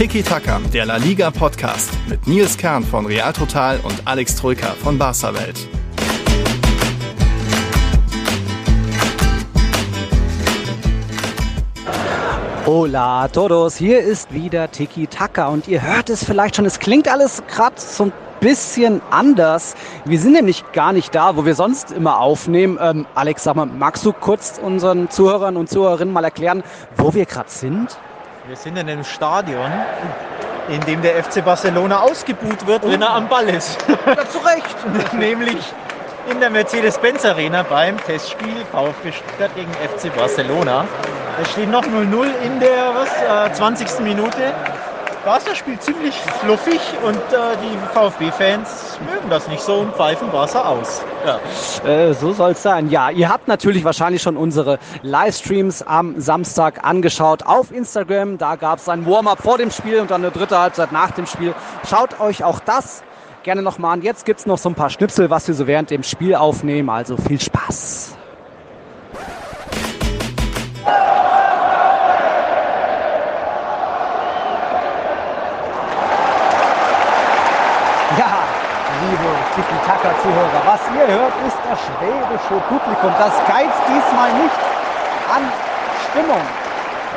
Tiki Taka, der La Liga Podcast mit Nils Kern von Real Total und Alex Troika von Barca Welt. Hola todos, hier ist wieder Tiki Taka und ihr hört es vielleicht schon, es klingt alles gerade so ein bisschen anders. Wir sind nämlich gar nicht da, wo wir sonst immer aufnehmen. Ähm, Alex, sag mal, magst du kurz unseren Zuhörern und Zuhörerinnen mal erklären, wo wir gerade sind? Wir sind in einem Stadion, in dem der FC Barcelona ausgebuht wird, wenn er am Ball ist. Ja, zu Recht. Nämlich in der Mercedes-Benz Arena beim Testspiel VfB Stuttgart gegen FC Barcelona. Es steht noch 0-0 in der was, äh, 20. Minute. Barca spielt ziemlich fluffig und äh, die VfB-Fans mögen das nicht so und pfeifen Barca aus. Ja. Äh, so soll es sein. Ja, ihr habt natürlich wahrscheinlich schon unsere Livestreams am Samstag angeschaut auf Instagram. Da gab es ein Warm-up vor dem Spiel und dann eine dritte Halbzeit nach dem Spiel. Schaut euch auch das gerne nochmal an. Jetzt gibt es noch so ein paar Schnipsel, was wir so während dem Spiel aufnehmen. Also viel Spaß. Was ihr hört, ist das schwäbische Publikum. Das geizt diesmal nicht an Stimmung.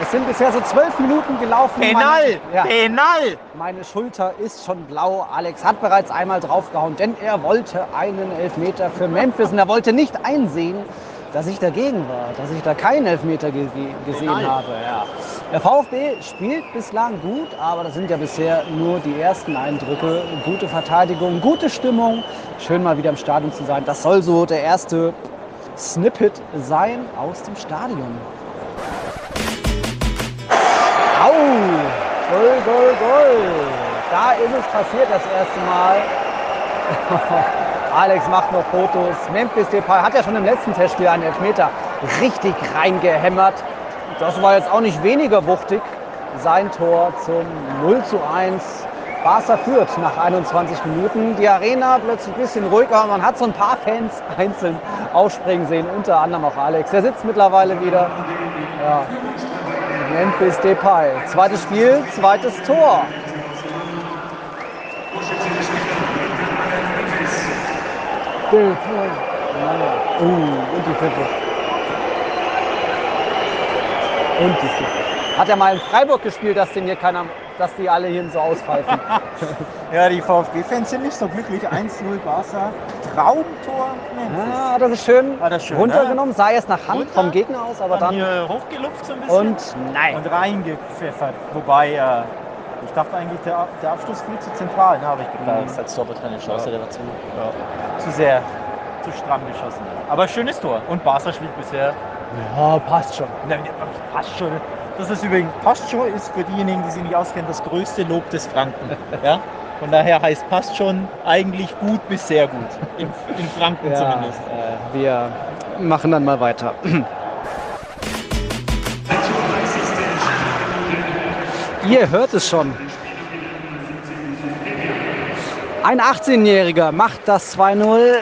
Es sind bisher so zwölf Minuten gelaufen. Penal! Meine, ja, Penal! meine Schulter ist schon blau. Alex hat bereits einmal draufgehauen, denn er wollte einen Elfmeter für Memphis und er wollte nicht einsehen, dass ich dagegen war, dass ich da keinen Elfmeter ge gesehen Penal. habe. Ja. Der VfB spielt bislang gut, aber das sind ja bisher nur die ersten Eindrücke. Gute Verteidigung, gute Stimmung. Schön mal wieder im Stadion zu sein. Das soll so der erste Snippet sein aus dem Stadion. Au! Goal, Goal, Goal! Da ist es passiert das erste Mal. Alex macht noch Fotos. Memphis Depay hat ja schon im letzten Testspiel einen Elfmeter richtig reingehämmert. Das war jetzt auch nicht weniger wuchtig. Sein Tor zum 0 zu 1. Barca führt nach 21 Minuten. Die Arena plötzlich ein bisschen ruhiger. Man hat so ein paar Fans einzeln aufspringen sehen, unter anderem auch Alex. Der sitzt mittlerweile wieder. Ja. Memphis Depay. Zweites Spiel, zweites Tor. Depay. Uh, und die Pfiffe. Und die Pfiffe. Hat er mal in Freiburg gespielt, dass den hier keiner, dass die alle hier so auspfeifen. Ja, die VfB-Fans sind nicht so glücklich. 1-0 Barca. Traumtor Memphis. ah, das ist schön, War das schön, runtergenommen. Sah erst nach Hand Runter, vom Gegner aus, aber Dann dann. hier hochgelupft so ein bisschen. Und nein. und reingepfeffert. Wobei, äh, ich dachte eigentlich, der, der Abschluss viel zu zentral, ne, habe ich gedacht. Das hat Doppel keine Chance, der war zu. Ja. Zu sehr, zu stramm geschossen. Aber schönes Tor. Und Barca spielt bisher. Ja, passt schon. Na, Passt schon. Das ist übrigens, passt schon ist für diejenigen, die sich nicht auskennen, das größte Lob des Franken. ja? Von daher heißt passt schon eigentlich gut bis sehr gut. In, in Franken Ja, zumindest. äh, wir machen dann mal weiter. Ihr hört es schon. Ein 18-Jähriger macht das 2-0.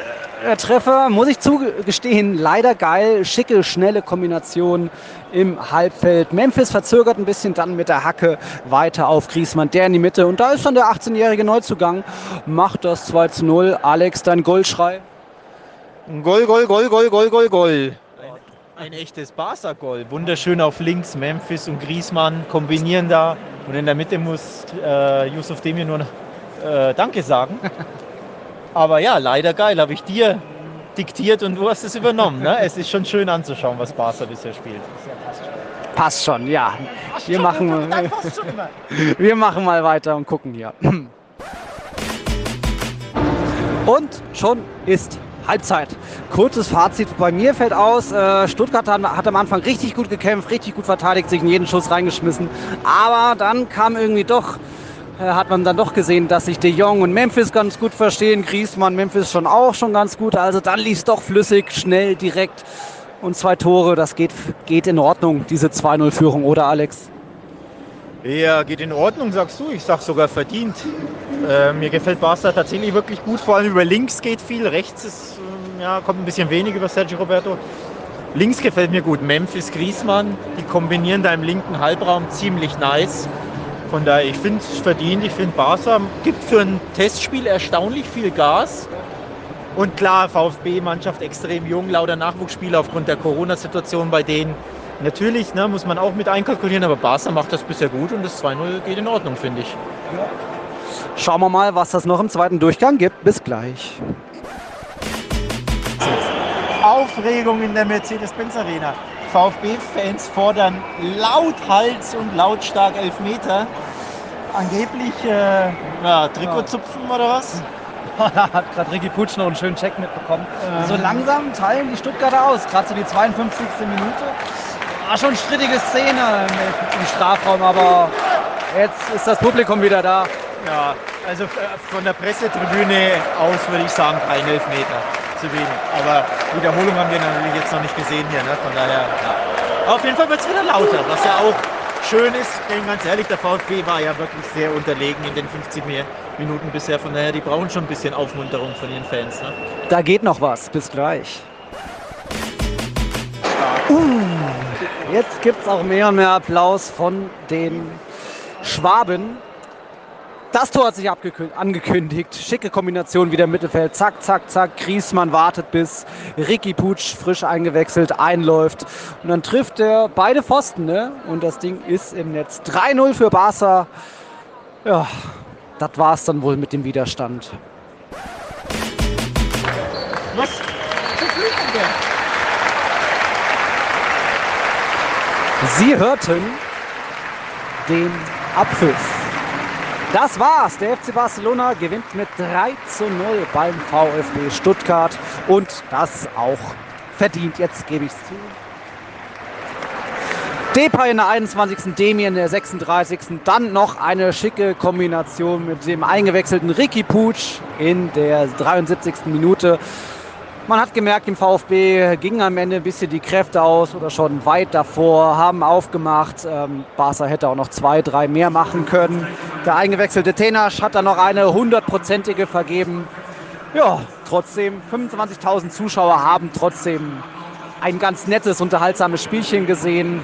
Der Treffer, muss ich zugestehen, leider geil. Schicke, schnelle Kombination im Halbfeld. Memphis verzögert ein bisschen dann mit der Hacke weiter auf Griesmann, der in die Mitte. Und da ist dann der 18-jährige Neuzugang, macht das 2 0. Alex, dein Goalschrei. Goal, Goal, Goal, Goal, Goal, Goal, Goal. Ein, echtes Barca-Goal. Wunderschön auf links. Memphis und Griezmann kombinieren da. Und in der Mitte muss äh, Yusuf Demir nur äh, Danke sagen. Aber ja, leider geil. Habe ich dir diktiert und du hast es übernommen. Ne? Es ist schon schön anzuschauen, was Barca bisher spielt. Passt schon, ja. Wir machen, wir machen mal weiter und gucken hier. Und schon ist Halbzeit. Kurzes Fazit bei mir fällt aus, äh, Stuttgart hat, am Anfang richtig gut gekämpft, richtig gut verteidigt, sich in jeden Schuss reingeschmissen. Aber dann kam irgendwie doch, äh, hat man dann doch gesehen, dass sich De Jong und Memphis ganz gut verstehen. Griezmann, Memphis schon auch schon ganz gut. Also dann lief es doch flüssig, schnell, direkt. Und zwei Tore, das geht, geht in Ordnung, diese 2-0-Führung, oder Alex? Ja, geht in Ordnung, sagst du. Ich sag sogar verdient. Äh, mir gefällt Barca tatsächlich wirklich gut. Vor allem über links geht viel. Rechts ist, ähm, ja, kommt ein bisschen wenig über Sergio Roberto. Links gefällt mir gut. Memphis, Griezmann, die kombinieren da im linken Halbraum ziemlich nice. Von daher, ich finde es verdient. Ich finde, Barca gibt für ein Testspiel erstaunlich viel Gas. Und klar, VfB-Mannschaft extrem jung, lauter Nachwuchsspieler aufgrund der Corona-Situation bei denen. Natürlich ne, muss man auch mit einkalkulieren, aber Barca macht das bisher gut und das 2-0 geht in Ordnung, finde ich. Schauen wir mal, was das noch im zweiten Durchgang gibt. Bis gleich. Aufregung in der Mercedes-Benz Arena. VfB-Fans fordern lauthals und lautstark Elfmeter. Angeblich äh, ja, Trikotzupfen oder was? da hat gerade Ricky Putsch noch einen schönen Check mitbekommen. Ähm. So langsam teilen die Stuttgarter aus, gerade so die 52. Minute. War schon strittige Szene im Strafraum, aber jetzt ist das Publikum wieder da. Ja, also von der Pressetribüne aus würde ich sagen, kein Elfmeter zu wenig. Aber Wiederholung haben wir natürlich jetzt noch nicht gesehen hier. Ne? Von daher, ja. Auf jeden Fall wird es wieder lauter, was ja auch schön ist. Denn ganz ehrlich, der VfB war ja wirklich sehr unterlegen in den 50 Minuten bisher. Von daher, die brauchen schon ein bisschen Aufmunterung von ihren Fans. Ne? Da geht noch was. Bis gleich. Jetzt gibt es auch mehr und mehr Applaus von den Schwaben. Das Tor hat sich angekündigt. Schicke Kombination wieder im Mittelfeld. Zack, zack, zack. Griesmann wartet, bis Ricky Putsch frisch eingewechselt einläuft. Und dann trifft er beide Pfosten. Ne? Und das Ding ist im Netz. 3-0 für Barca. Ja, das war es dann wohl mit dem Widerstand. Was? Sie hörten den Abpfiff. Das war's. Der FC Barcelona gewinnt mit 3 zu 0 beim VfB Stuttgart und das auch verdient. Jetzt gebe ich es zu. Depay in der 21. Demi in der 36. Dann noch eine schicke Kombination mit dem eingewechselten Ricky Putsch in der 73. Minute. Man hat gemerkt, im VfB gingen am Ende ein bisschen die Kräfte aus oder schon weit davor, haben aufgemacht. Ähm, Barca hätte auch noch zwei, drei mehr machen können. Der eingewechselte Tenasch hat dann noch eine hundertprozentige vergeben. Ja, trotzdem, 25.000 Zuschauer haben trotzdem ein ganz nettes, unterhaltsames Spielchen gesehen.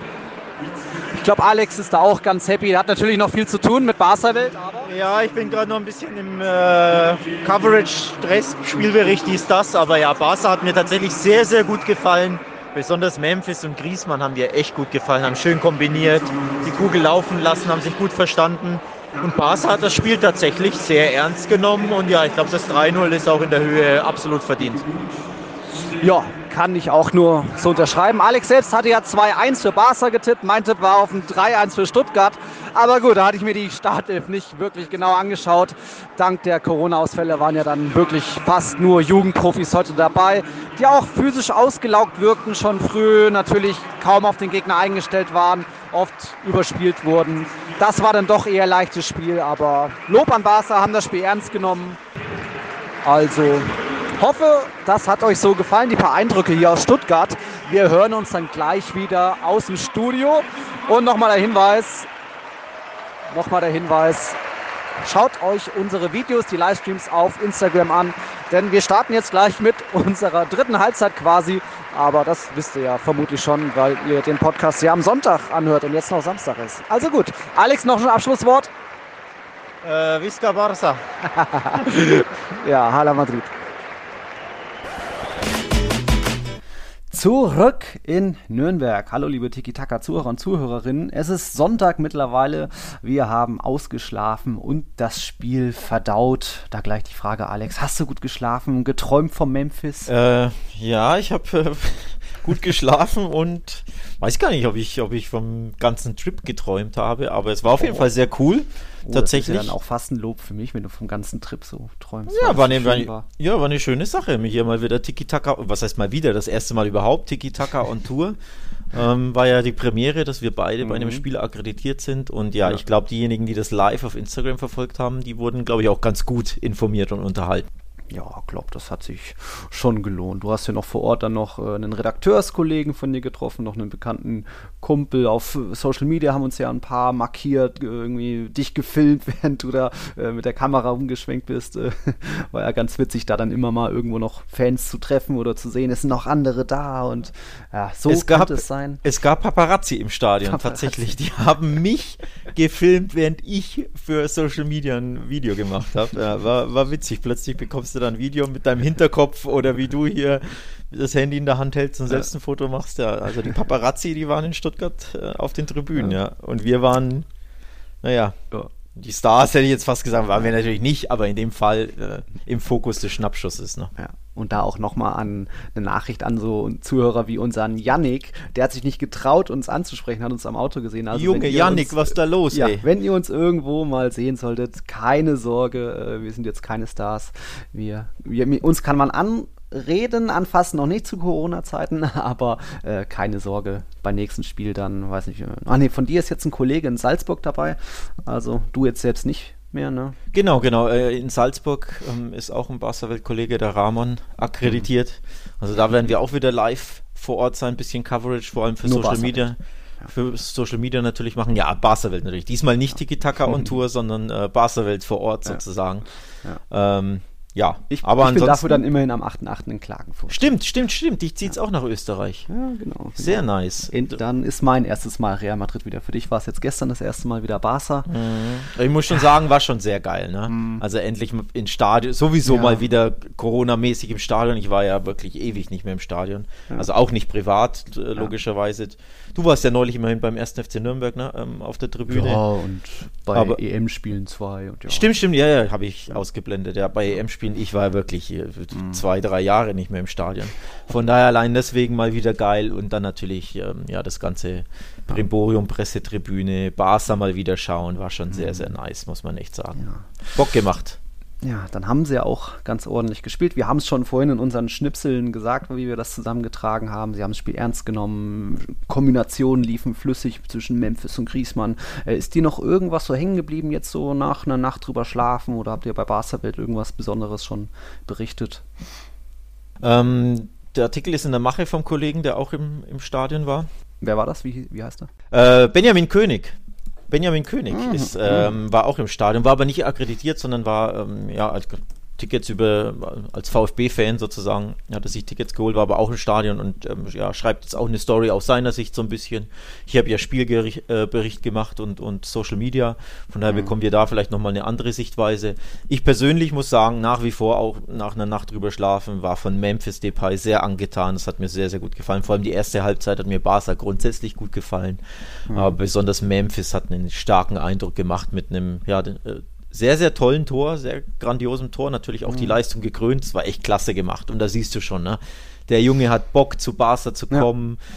Ich glaube, Alex ist da auch ganz happy. Er hat natürlich noch viel zu tun mit Barca-Welt. Ja, ich bin gerade noch ein bisschen im äh, Coverage-Stress, Spielbericht ist das. Aber ja, Barca hat mir tatsächlich sehr, sehr gut gefallen. Besonders Memphis und Griezmann haben mir echt gut gefallen, haben schön kombiniert, die Kugel laufen lassen, haben sich gut verstanden. Und Barca hat das Spiel tatsächlich sehr ernst genommen. Und ja, ich glaube, das 3-0 ist auch in der Höhe absolut verdient. Ja, kann ich auch nur so unterschreiben. Alex selbst hatte ja 2-1 für Barca getippt. Mein Tipp war auf ein 3-1 für Stuttgart. Aber gut, da hatte ich mir die Startelf nicht wirklich genau angeschaut. Dank der Corona-Ausfälle waren ja dann wirklich fast nur Jugendprofis heute dabei, die auch physisch ausgelaugt wirkten schon früh, natürlich kaum auf den Gegner eingestellt waren, oft überspielt wurden. Das war dann doch eher leichtes Spiel, aber Lob an Barca, haben das Spiel ernst genommen. Also hoffe, das hat euch so gefallen, die paar Eindrücke hier aus Stuttgart. Wir hören uns dann gleich wieder aus dem Studio. Und nochmal der Hinweis, nochmal der Hinweis, schaut euch unsere Videos, die Livestreams auf Instagram an, denn wir starten jetzt gleich mit unserer dritten Halbzeit quasi. Aber das wisst ihr ja vermutlich schon, weil ihr den Podcast ja am Sonntag anhört und jetzt noch Samstag ist. Also gut, Alex, noch ein Abschlusswort? Äh, Visca Barça. ja, Hala Madrid. Zurück in Nürnberg. Hallo liebe Tiki-Taka-Zuhörer und Zuhörerinnen. Es ist Sonntag mittlerweile. Wir haben ausgeschlafen und das Spiel verdaut. Da gleich die Frage, Alex, hast du gut geschlafen, geträumt vom Memphis? Äh, ja, ich habe äh, gut geschlafen und weiß gar nicht, ob ich, ob ich vom ganzen Trip geträumt habe, aber es war auf jeden oh. Fall sehr cool. Oh, tatsächlich. Das ist ja dann auch fast ein Lob für mich, wenn du vom ganzen Trip so träumst. Ja, war eine, war, ja, war eine schöne Sache. Hier mal wieder Tiki-Taka, was heißt mal wieder, das erste Mal überhaupt Tiki-Taka on Tour. Ähm, war ja die Premiere, dass wir beide mhm. bei einem mhm. Spiel akkreditiert sind. Und ja, ja. ich glaube, diejenigen, die das live auf Instagram verfolgt haben, die wurden, glaube ich, auch ganz gut informiert und unterhalten. Ja, glaube, das hat sich schon gelohnt. Du hast ja noch vor Ort dann noch äh, einen Redakteurskollegen von dir getroffen, noch einen bekannten Kumpel auf Social Media haben uns ja ein paar markiert, irgendwie dich gefilmt, während du da äh, mit der Kamera umgeschwenkt bist. Äh, war ja ganz witzig, da dann immer mal irgendwo noch Fans zu treffen oder zu sehen, es sind noch andere da und ja, so es gab, es sein. Es gab Paparazzi im Stadion Paparazzi. tatsächlich. Die haben mich gefilmt, während ich für Social Media ein Video gemacht habe. Ja, war, war witzig. Plötzlich bekommst du dann ein Video mit deinem Hinterkopf oder wie du hier das Handy in der Hand hältst und selbst ein Foto machst. Ja, also die Paparazzi, die waren in Stuttgart äh, auf den Tribünen, ja. ja. Und wir waren, naja, ja. die Stars hätte ich jetzt fast gesagt, waren wir natürlich nicht, aber in dem Fall äh, im Fokus des Schnappschusses. Ne? Ja. Und da auch nochmal an eine Nachricht an so Zuhörer wie unseren Yannick, der hat sich nicht getraut, uns anzusprechen, hat uns am Auto gesehen. Also Junge Yannick, uns, was ist da los? Ja, ey? wenn ihr uns irgendwo mal sehen solltet, keine Sorge, äh, wir sind jetzt keine Stars. Wir, wir, uns kann man an, reden, anfassen, noch nicht zu Corona-Zeiten, aber äh, keine Sorge, beim nächsten Spiel dann, weiß nicht, äh, ah nee, von dir ist jetzt ein Kollege in Salzburg dabei, also du jetzt selbst nicht mehr, ne? Genau, genau, äh, in Salzburg ähm, ist auch ein Barca-Welt-Kollege, der Ramon, akkreditiert, also da werden wir auch wieder live vor Ort sein, ein bisschen Coverage, vor allem für Nur Social Media. Ja. Für Social Media natürlich machen, ja, Barca-Welt natürlich. Diesmal nicht Tiki-Taka on Tour, sondern äh, Barca-Welt vor Ort ja. sozusagen. Ja. Ähm, ja, ich, aber ich bin dafür dann immerhin am 8.8. in Klagenfurt. Stimmt, stimmt, stimmt. Dich zieht es ja. auch nach Österreich. Ja, genau. Sehr genau. nice. Und dann ist mein erstes Mal Real Madrid wieder. Für dich war es jetzt gestern das erste Mal wieder Barca. Mhm. Ich muss schon sagen, war schon sehr geil. Ne? Mhm. Also endlich im Stadion, sowieso ja. mal wieder Corona-mäßig im Stadion. Ich war ja wirklich ewig nicht mehr im Stadion. Ja. Also auch nicht privat, logischerweise. Du warst ja neulich immerhin beim 1. FC Nürnberg ne? Ähm, auf der Tribüne. Ja, und bei EM-Spielen zwei. Stimmt, stimmt. Ja, ja, habe ich ausgeblendet. Ja, bei EM-Spielen spielen. Ich war wirklich mhm. zwei, drei Jahre nicht mehr im Stadion. Von daher allein deswegen mal wieder geil und dann natürlich ähm, ja das ganze Brimborium Pressetribüne, Barca mal wieder schauen, war schon mhm. sehr, sehr nice, muss man echt sagen. Ja. Bock gemacht. Ja, dann haben sie ja auch ganz ordentlich gespielt. Wir haben es schon vorhin in unseren Schnipseln gesagt, wie wir das zusammengetragen haben. Sie haben das Spiel ernst genommen. Kombinationen liefen flüssig zwischen Memphis und Griesmann. Äh, ist dir noch irgendwas so hängen geblieben jetzt so nach einer Nacht drüber schlafen oder habt ihr bei Barca-Welt irgendwas Besonderes schon berichtet? Ähm, der Artikel ist in der Mache vom Kollegen, der auch im, im Stadion war. Wer war das? Wie, wie heißt er? Äh, Benjamin König. Benjamin König mhm. ist, ähm, war auch im Stadion, war aber nicht akkreditiert, sondern war ähm, ja als Tickets über, als VfB-Fan sozusagen, hat er sich Tickets geholt, war aber auch im Stadion und ähm, ja, schreibt jetzt auch eine Story aus seiner Sicht so ein bisschen. Ich habe ja Spielbericht äh, gemacht und, und Social Media, von daher mhm. bekommen wir da vielleicht nochmal eine andere Sichtweise. Ich persönlich muss sagen, nach wie vor auch nach einer Nacht drüber schlafen, war von Memphis Depay sehr angetan. Das hat mir sehr, sehr gut gefallen. Vor allem die erste Halbzeit hat mir Barca grundsätzlich gut gefallen. Mhm. Aber besonders Memphis hat einen starken Eindruck gemacht mit einem, ja, den, äh, sehr, sehr tollen Tor, sehr grandiosem Tor, natürlich auch mhm. die Leistung gekrönt. Es war echt klasse gemacht. Und da siehst du schon, ne? Der Junge hat Bock, zu Barca zu kommen. Ja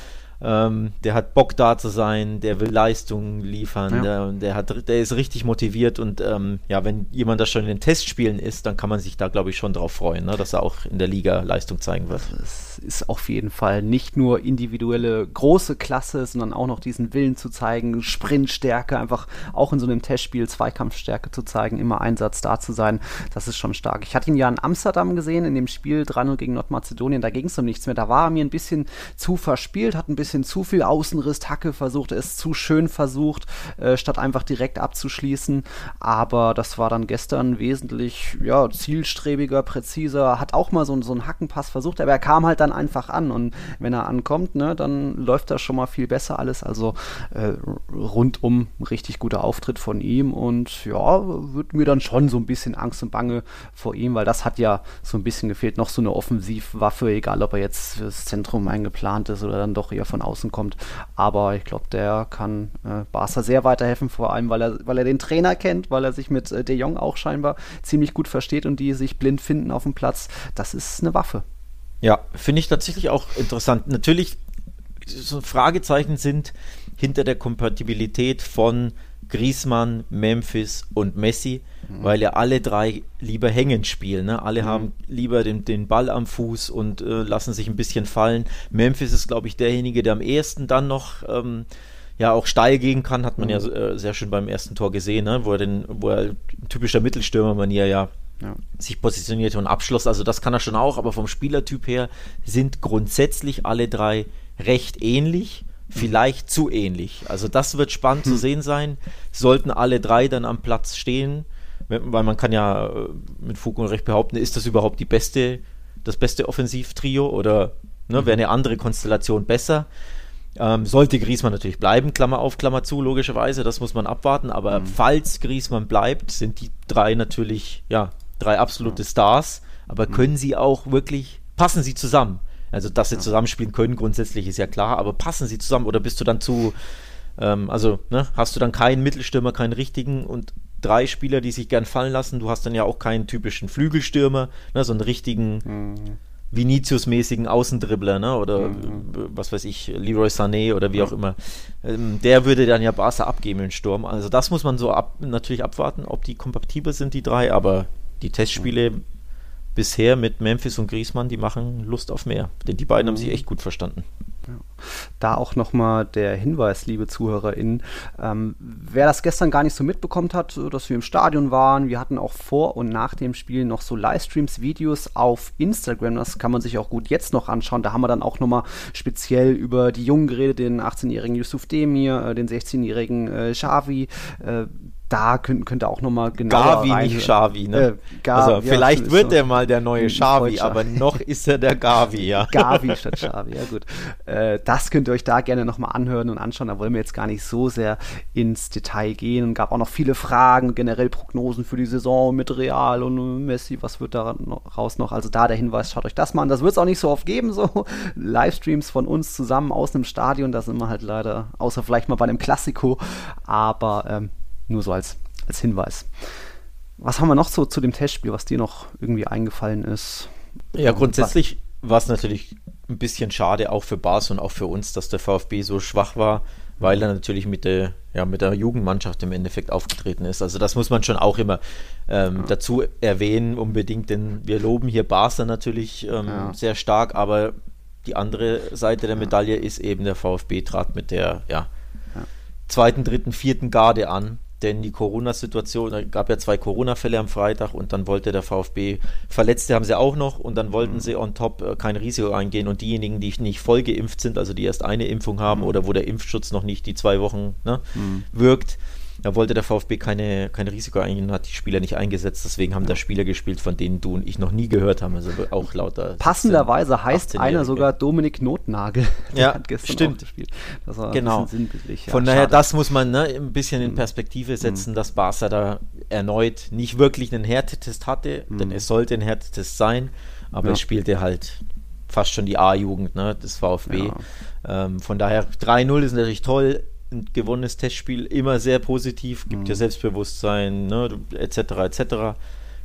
ähm, der hat Bock da zu sein, der will Leistungen liefern, ja. der, der, hat, der ist richtig motiviert und ähm, ja, wenn jemand da schon in den Testspielen ist, dann kann man sich da, glaube ich, schon drauf freuen, ne, dass er auch in der Liga Leistung zeigen wird. Es ist auf jeden Fall nicht nur individuelle große Klasse, sondern auch noch diesen Willen zu zeigen, Sprintstärke, einfach auch in so einem Testspiel Zweikampfstärke zu zeigen, immer Einsatz da zu sein, das ist schon stark. Ich hatte ihn ja in Amsterdam gesehen, in dem Spiel 3-0 gegen Nordmazedonien, da ging es um nichts mehr, da war er mir ein bisschen zu verspielt, hat ein bisschen bisschen zu viel Außenriss, Tacke versucht, es zu schön versucht, äh, statt einfach direkt abzuschließen. Aber das war dann gestern wesentlich ja, zielstrebiger, präziser, hat auch mal so, so einen Hackenpass versucht, aber er kam halt dann einfach an. Und wenn er ankommt, ne, dann läuft das schon mal viel besser alles. Also äh, rundum richtig guter Auftritt von ihm und ja, wird mir dann schon so ein bisschen Angst und Bange vor ihm, weil das hat ja so ein bisschen gefehlt. Noch so eine Offensivwaffe, egal ob er jetzt fürs Zentrum eingeplant ist oder dann doch eher von von außen kommt. Aber ich glaube, der kann äh, Barca sehr weiterhelfen, vor allem, weil er, weil er den Trainer kennt, weil er sich mit äh, De Jong auch scheinbar ziemlich gut versteht und die sich blind finden auf dem Platz. Das ist eine Waffe. Ja, finde ich tatsächlich auch interessant. Natürlich, so Fragezeichen sind hinter der Kompatibilität von Griezmann, Memphis und Messi, mhm. weil ja alle drei lieber hängen spielen. Ne? Alle mhm. haben lieber den, den Ball am Fuß und äh, lassen sich ein bisschen fallen. Memphis ist, glaube ich, derjenige, der am ehesten dann noch ähm, ja auch steil gehen kann, hat man mhm. ja äh, sehr schön beim ersten Tor gesehen, ne? wo er den, wo er typischer Mittelstürmer-Manier ja ja. sich positionierte und abschloss. Also das kann er schon auch, aber vom Spielertyp her sind grundsätzlich alle drei recht ähnlich vielleicht zu ähnlich. Also das wird spannend hm. zu sehen sein. Sollten alle drei dann am Platz stehen, weil man kann ja äh, mit Fug und Recht behaupten, ist das überhaupt die beste, das beste Offensivtrio oder ne, wäre eine andere Konstellation besser? Ähm, sollte Griesmann natürlich bleiben, Klammer auf, Klammer zu, logischerweise, das muss man abwarten. Aber mhm. falls Griesmann bleibt, sind die drei natürlich, ja, drei absolute. Stars. Aber mhm. können sie auch wirklich, passen sie zusammen? Also, dass sie ja. zusammenspielen können, grundsätzlich ist ja klar, aber passen sie zusammen oder bist du dann zu, ähm, also ne, hast du dann keinen Mittelstürmer, keinen richtigen und drei Spieler, die sich gern fallen lassen? Du hast dann ja auch keinen typischen Flügelstürmer, ne, so einen richtigen. Mhm. Vinicius-mäßigen Außendribbler, ne? Oder mhm. was weiß ich, Leroy Sané oder wie auch immer. Ähm, der würde dann ja Barca abgeben in Sturm. Also das muss man so ab, natürlich abwarten, ob die kompatibel sind, die drei, aber die Testspiele mhm bisher mit Memphis und Griezmann, die machen Lust auf mehr. Denn die beiden haben sich mhm. echt gut verstanden. Ja. Da auch nochmal der Hinweis, liebe ZuhörerInnen, ähm, wer das gestern gar nicht so mitbekommen hat, dass wir im Stadion waren, wir hatten auch vor und nach dem Spiel noch so Livestreams, Videos auf Instagram, das kann man sich auch gut jetzt noch anschauen, da haben wir dann auch nochmal speziell über die Jungen geredet, den 18-jährigen Yusuf Demir, äh, den 16-jährigen äh, Xavi, äh, da könnt, könnt ihr auch nochmal genau. Gavi, rein, nicht Xavi, ne? Äh, Gar, also, ja, vielleicht wird so er mal der neue Xavi, aber noch ist er der Gavi, ja. Gavi statt Xavi, ja gut. Äh, das könnt ihr euch da gerne nochmal anhören und anschauen. Da wollen wir jetzt gar nicht so sehr ins Detail gehen. Und gab auch noch viele Fragen, generell Prognosen für die Saison mit Real und Messi, was wird da raus noch? Also da der Hinweis, schaut euch das mal an. Das wird es auch nicht so oft geben, so Livestreams von uns zusammen aus einem Stadion. Da sind wir halt leider, außer vielleicht mal bei einem Klassiko. Aber ähm, nur so als, als Hinweis. Was haben wir noch so zu dem Testspiel, was dir noch irgendwie eingefallen ist? Ja, grundsätzlich war es natürlich ein bisschen schade, auch für Bas und auch für uns, dass der VfB so schwach war, weil er natürlich mit der, ja, mit der Jugendmannschaft im Endeffekt aufgetreten ist. Also das muss man schon auch immer ähm, ja. dazu erwähnen, unbedingt, denn wir loben hier Barca natürlich ähm, ja. sehr stark, aber die andere Seite der Medaille ist eben, der VfB trat mit der ja, zweiten, dritten, vierten Garde an denn die Corona-Situation, es gab ja zwei Corona-Fälle am Freitag und dann wollte der VfB, Verletzte haben sie auch noch und dann wollten mhm. sie on top äh, kein Risiko eingehen und diejenigen, die nicht voll geimpft sind, also die erst eine Impfung haben mhm. oder wo der Impfschutz noch nicht die zwei Wochen ne, mhm. wirkt, da wollte der VfB keine, kein Risiko eingehen und hat die Spieler nicht eingesetzt. Deswegen haben da Spieler gespielt, von denen du und ich noch nie gehört haben. Also auch lauter. Passenderweise 17, heißt einer sogar Dominik Notnagel. Der ja, stimmt. Das war genau. Ja, von daher, schade. das muss man ne, ein bisschen in mhm. Perspektive setzen, mhm. dass Barca da erneut nicht wirklich einen Härtetest hatte, mhm. denn es sollte ein Härtetest sein, aber ja. es spielte halt fast schon die A-Jugend ne, des VfB. Ja. Ähm, von daher 3-0 ist natürlich toll ein gewonnenes Testspiel immer sehr positiv, gibt mhm. ja Selbstbewusstsein, ne, etc. etc.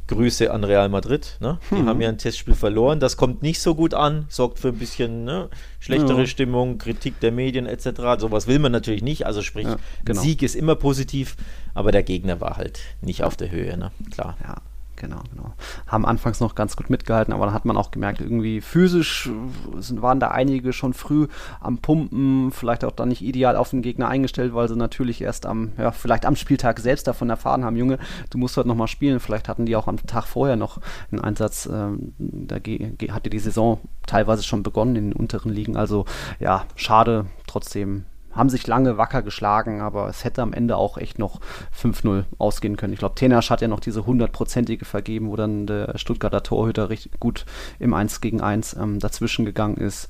Grüße an Real Madrid. Ne? Die mhm. haben ja ein Testspiel verloren. Das kommt nicht so gut an, sorgt für ein bisschen ne, schlechtere ja. Stimmung, Kritik der Medien etc. Sowas will man natürlich nicht. Also sprich, ja, genau. Sieg ist immer positiv, aber der Gegner war halt nicht auf der Höhe. Ne? Klar. Ja. Genau, genau. Haben anfangs noch ganz gut mitgehalten, aber dann hat man auch gemerkt, irgendwie physisch sind, waren da einige schon früh am Pumpen, vielleicht auch dann nicht ideal auf den Gegner eingestellt, weil sie natürlich erst am, ja, vielleicht am Spieltag selbst davon erfahren haben, Junge, du musst heute nochmal spielen. Vielleicht hatten die auch am Tag vorher noch einen Einsatz, ähm, da hatte die Saison teilweise schon begonnen in den unteren Ligen. Also ja, schade, trotzdem haben sich lange wacker geschlagen, aber es hätte am Ende auch echt noch 5-0 ausgehen können. Ich glaube, Tenasch hat ja noch diese hundertprozentige vergeben, wo dann der Stuttgarter Torhüter richtig gut im 1 gegen 1 ähm, dazwischen gegangen ist.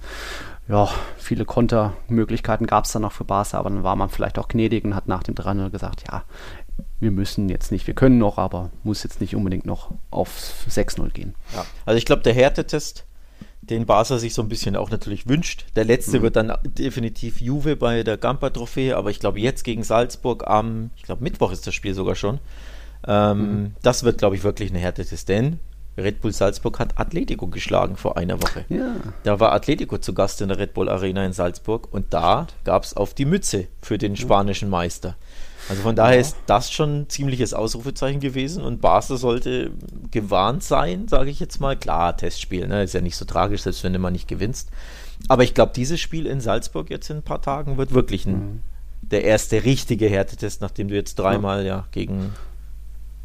Ja, viele Kontermöglichkeiten gab es dann noch für Barca, aber dann war man vielleicht auch gnädig und hat nach dem 3-0 gesagt, ja, wir müssen jetzt nicht, wir können noch, aber muss jetzt nicht unbedingt noch auf 6-0 gehen. Ja. Also ich glaube, der Härtetest den Barca sich so ein bisschen auch natürlich wünscht. Der letzte mhm. wird dann definitiv Juve bei der Gampa-Trophäe, aber ich glaube jetzt gegen Salzburg am, ich glaube Mittwoch ist das Spiel sogar schon. Ähm, mhm. Das wird, glaube ich, wirklich eine Härtetes, denn Red Bull Salzburg hat Atletico geschlagen vor einer Woche. Ja. Da war Atletico zu Gast in der Red Bull Arena in Salzburg und da gab es auf die Mütze für den spanischen Meister. Also von daher ja. ist das schon ein ziemliches Ausrufezeichen gewesen und Barca sollte gewarnt sein, sage ich jetzt mal. Klar, Testspiel, ne? ist ja nicht so tragisch, selbst wenn du mal nicht gewinnst. Aber ich glaube, dieses Spiel in Salzburg jetzt in ein paar Tagen wird wirklich ein, mhm. der erste richtige Härtetest, nachdem du jetzt dreimal ja, gegen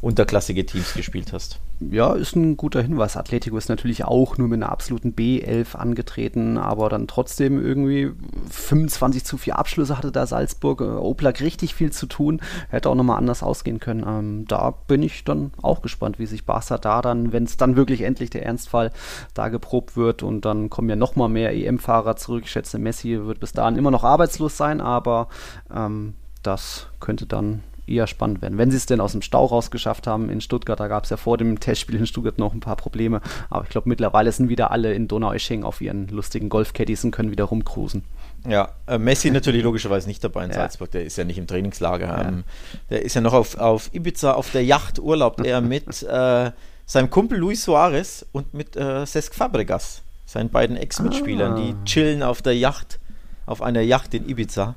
unterklassige Teams gespielt hast. Ja, ist ein guter Hinweis. Atletico ist natürlich auch nur mit einer absoluten B11 angetreten, aber dann trotzdem irgendwie 25 zu 4 Abschlüsse hatte da Salzburg. Äh, Oblak richtig viel zu tun, hätte auch nochmal anders ausgehen können. Ähm, da bin ich dann auch gespannt, wie sich Barca da dann, wenn es dann wirklich endlich der Ernstfall da geprobt wird und dann kommen ja nochmal mehr EM-Fahrer zurück. Ich schätze, Messi wird bis dahin immer noch arbeitslos sein, aber ähm, das könnte dann eher spannend werden. Wenn sie es denn aus dem Stau rausgeschafft haben in Stuttgart, da gab es ja vor dem Testspiel in Stuttgart noch ein paar Probleme, aber ich glaube mittlerweile sind wieder alle in Donaueschingen auf ihren lustigen Golfcaddies und können wieder rumcruisen. Ja, äh, Messi natürlich logischerweise nicht dabei in ja. Salzburg, der ist ja nicht im Trainingslager. Ja. Ähm, der ist ja noch auf, auf Ibiza auf der Yacht, urlaubt er mit äh, seinem Kumpel Luis Suarez und mit äh, Cesc Fabregas, seinen beiden Ex-Mitspielern, ah. die chillen auf der Yacht, auf einer Yacht in Ibiza.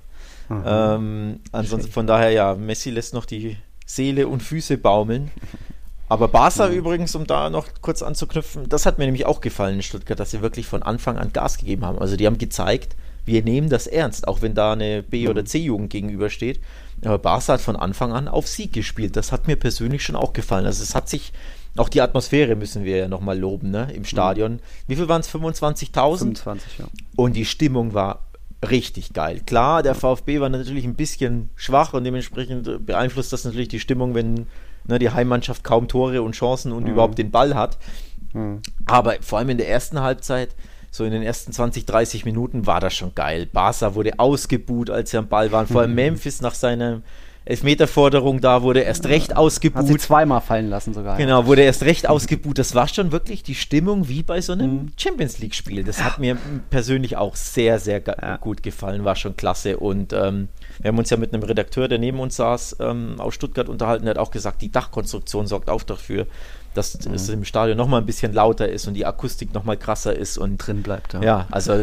Mhm. Ähm, ansonsten von daher ja, Messi lässt noch die Seele und Füße baumeln. Aber Barca mhm. übrigens, um da noch kurz anzuknüpfen, das hat mir nämlich auch gefallen in Stuttgart, dass sie wirklich von Anfang an Gas gegeben haben. Also die haben gezeigt, wir nehmen das ernst, auch wenn da eine B- oder mhm. C-Jugend gegenübersteht. Aber Barca hat von Anfang an auf Sieg gespielt. Das hat mir persönlich schon auch gefallen. Also es hat sich, auch die Atmosphäre müssen wir ja nochmal loben, ne, im Stadion. Mhm. Wie viel waren es? 25.000? 25, ja. Und die Stimmung war richtig geil. Klar, der VfB war natürlich ein bisschen schwach und dementsprechend beeinflusst das natürlich die Stimmung, wenn ne, die Heimmannschaft kaum Tore und Chancen und mhm. überhaupt den Ball hat. Mhm. Aber vor allem in der ersten Halbzeit, so in den ersten 20, 30 Minuten war das schon geil. Barca wurde ausgebuht, als sie am Ball waren. Vor allem mhm. Memphis nach seinem Elfmeterforderung da wurde erst recht ausgebuht. Hat sie zweimal fallen lassen sogar. Genau, wurde erst recht ausgebuht. Das war schon wirklich die Stimmung wie bei so einem mhm. Champions League Spiel. Das hat mir persönlich auch sehr, sehr ja. gut gefallen. War schon klasse. Und ähm, wir haben uns ja mit einem Redakteur, der neben uns saß, ähm, aus Stuttgart unterhalten. Der hat auch gesagt, die Dachkonstruktion sorgt auch dafür, dass mhm. es im Stadion nochmal ein bisschen lauter ist und die Akustik nochmal krasser ist und drin bleibt. Ja, ja also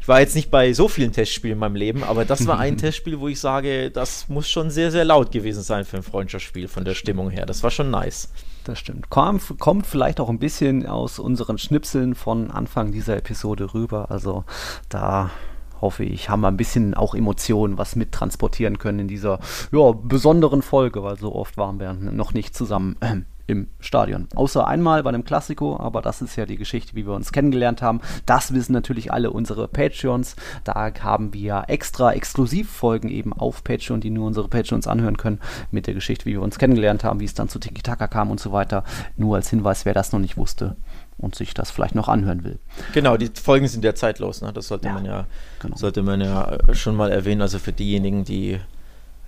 ich war jetzt nicht bei so vielen Testspielen in meinem Leben, aber das war ein Testspiel, wo ich sage, das muss schon sehr, sehr laut gewesen sein für ein Freundschaftsspiel von der Stimmung her. Das war schon nice. Das stimmt. Kommt, kommt vielleicht auch ein bisschen aus unseren Schnipseln von Anfang dieser Episode rüber. Also da hoffe ich, haben wir ein bisschen auch Emotionen, was mittransportieren können in dieser ja, besonderen Folge, weil so oft waren wir noch nicht zusammen im Stadion. Außer einmal bei einem Klassiko, aber das ist ja die Geschichte, wie wir uns kennengelernt haben. Das wissen natürlich alle unsere Patreons. Da haben wir extra Exklusivfolgen eben auf Patreon, die nur unsere Patreons anhören können, mit der Geschichte, wie wir uns kennengelernt haben, wie es dann zu Tiki Taka kam und so weiter. Nur als Hinweis, wer das noch nicht wusste und sich das vielleicht noch anhören will. Genau, die Folgen sind ja zeitlos, ne? Das sollte ja, man ja, genau. sollte man ja schon mal erwähnen. Also für diejenigen, die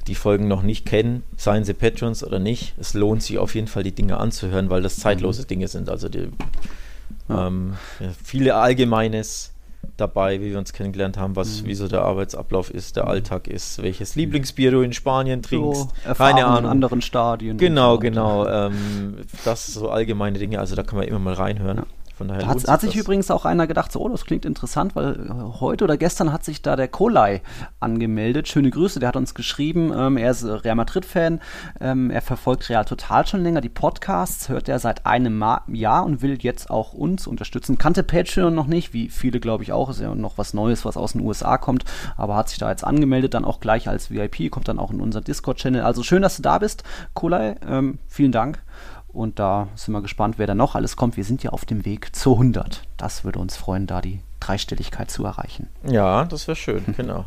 die Folgen noch nicht kennen, seien sie Patrons oder nicht, es lohnt sich auf jeden Fall, die Dinge anzuhören, weil das zeitlose mhm. Dinge sind. Also die, ähm, ja, viele Allgemeines dabei, wie wir uns kennengelernt haben, was, mhm. wie so der Arbeitsablauf ist, der mhm. Alltag ist, welches Lieblingsbier du in Spanien trinkst, so, keine Ahnung. in anderen Stadien. Genau, so genau. Ähm, das so allgemeine Dinge, also da kann man immer mal reinhören. Ja. Von daher hat, hat sich das. übrigens auch einer gedacht, so, oh, das klingt interessant, weil äh, heute oder gestern hat sich da der Kolai angemeldet. Schöne Grüße, der hat uns geschrieben, ähm, er ist Real Madrid-Fan, ähm, er verfolgt Real total schon länger. Die Podcasts hört er seit einem Ma Jahr und will jetzt auch uns unterstützen. Kannte Patreon noch nicht, wie viele glaube ich auch, ist ja noch was Neues, was aus den USA kommt, aber hat sich da jetzt angemeldet, dann auch gleich als VIP, kommt dann auch in unseren Discord-Channel. Also schön, dass du da bist, Kolai, ähm, vielen Dank. Und da sind wir gespannt, wer da noch alles kommt. Wir sind ja auf dem Weg zu 100. Das würde uns freuen, da die Dreistelligkeit zu erreichen. Ja, das wäre schön, genau.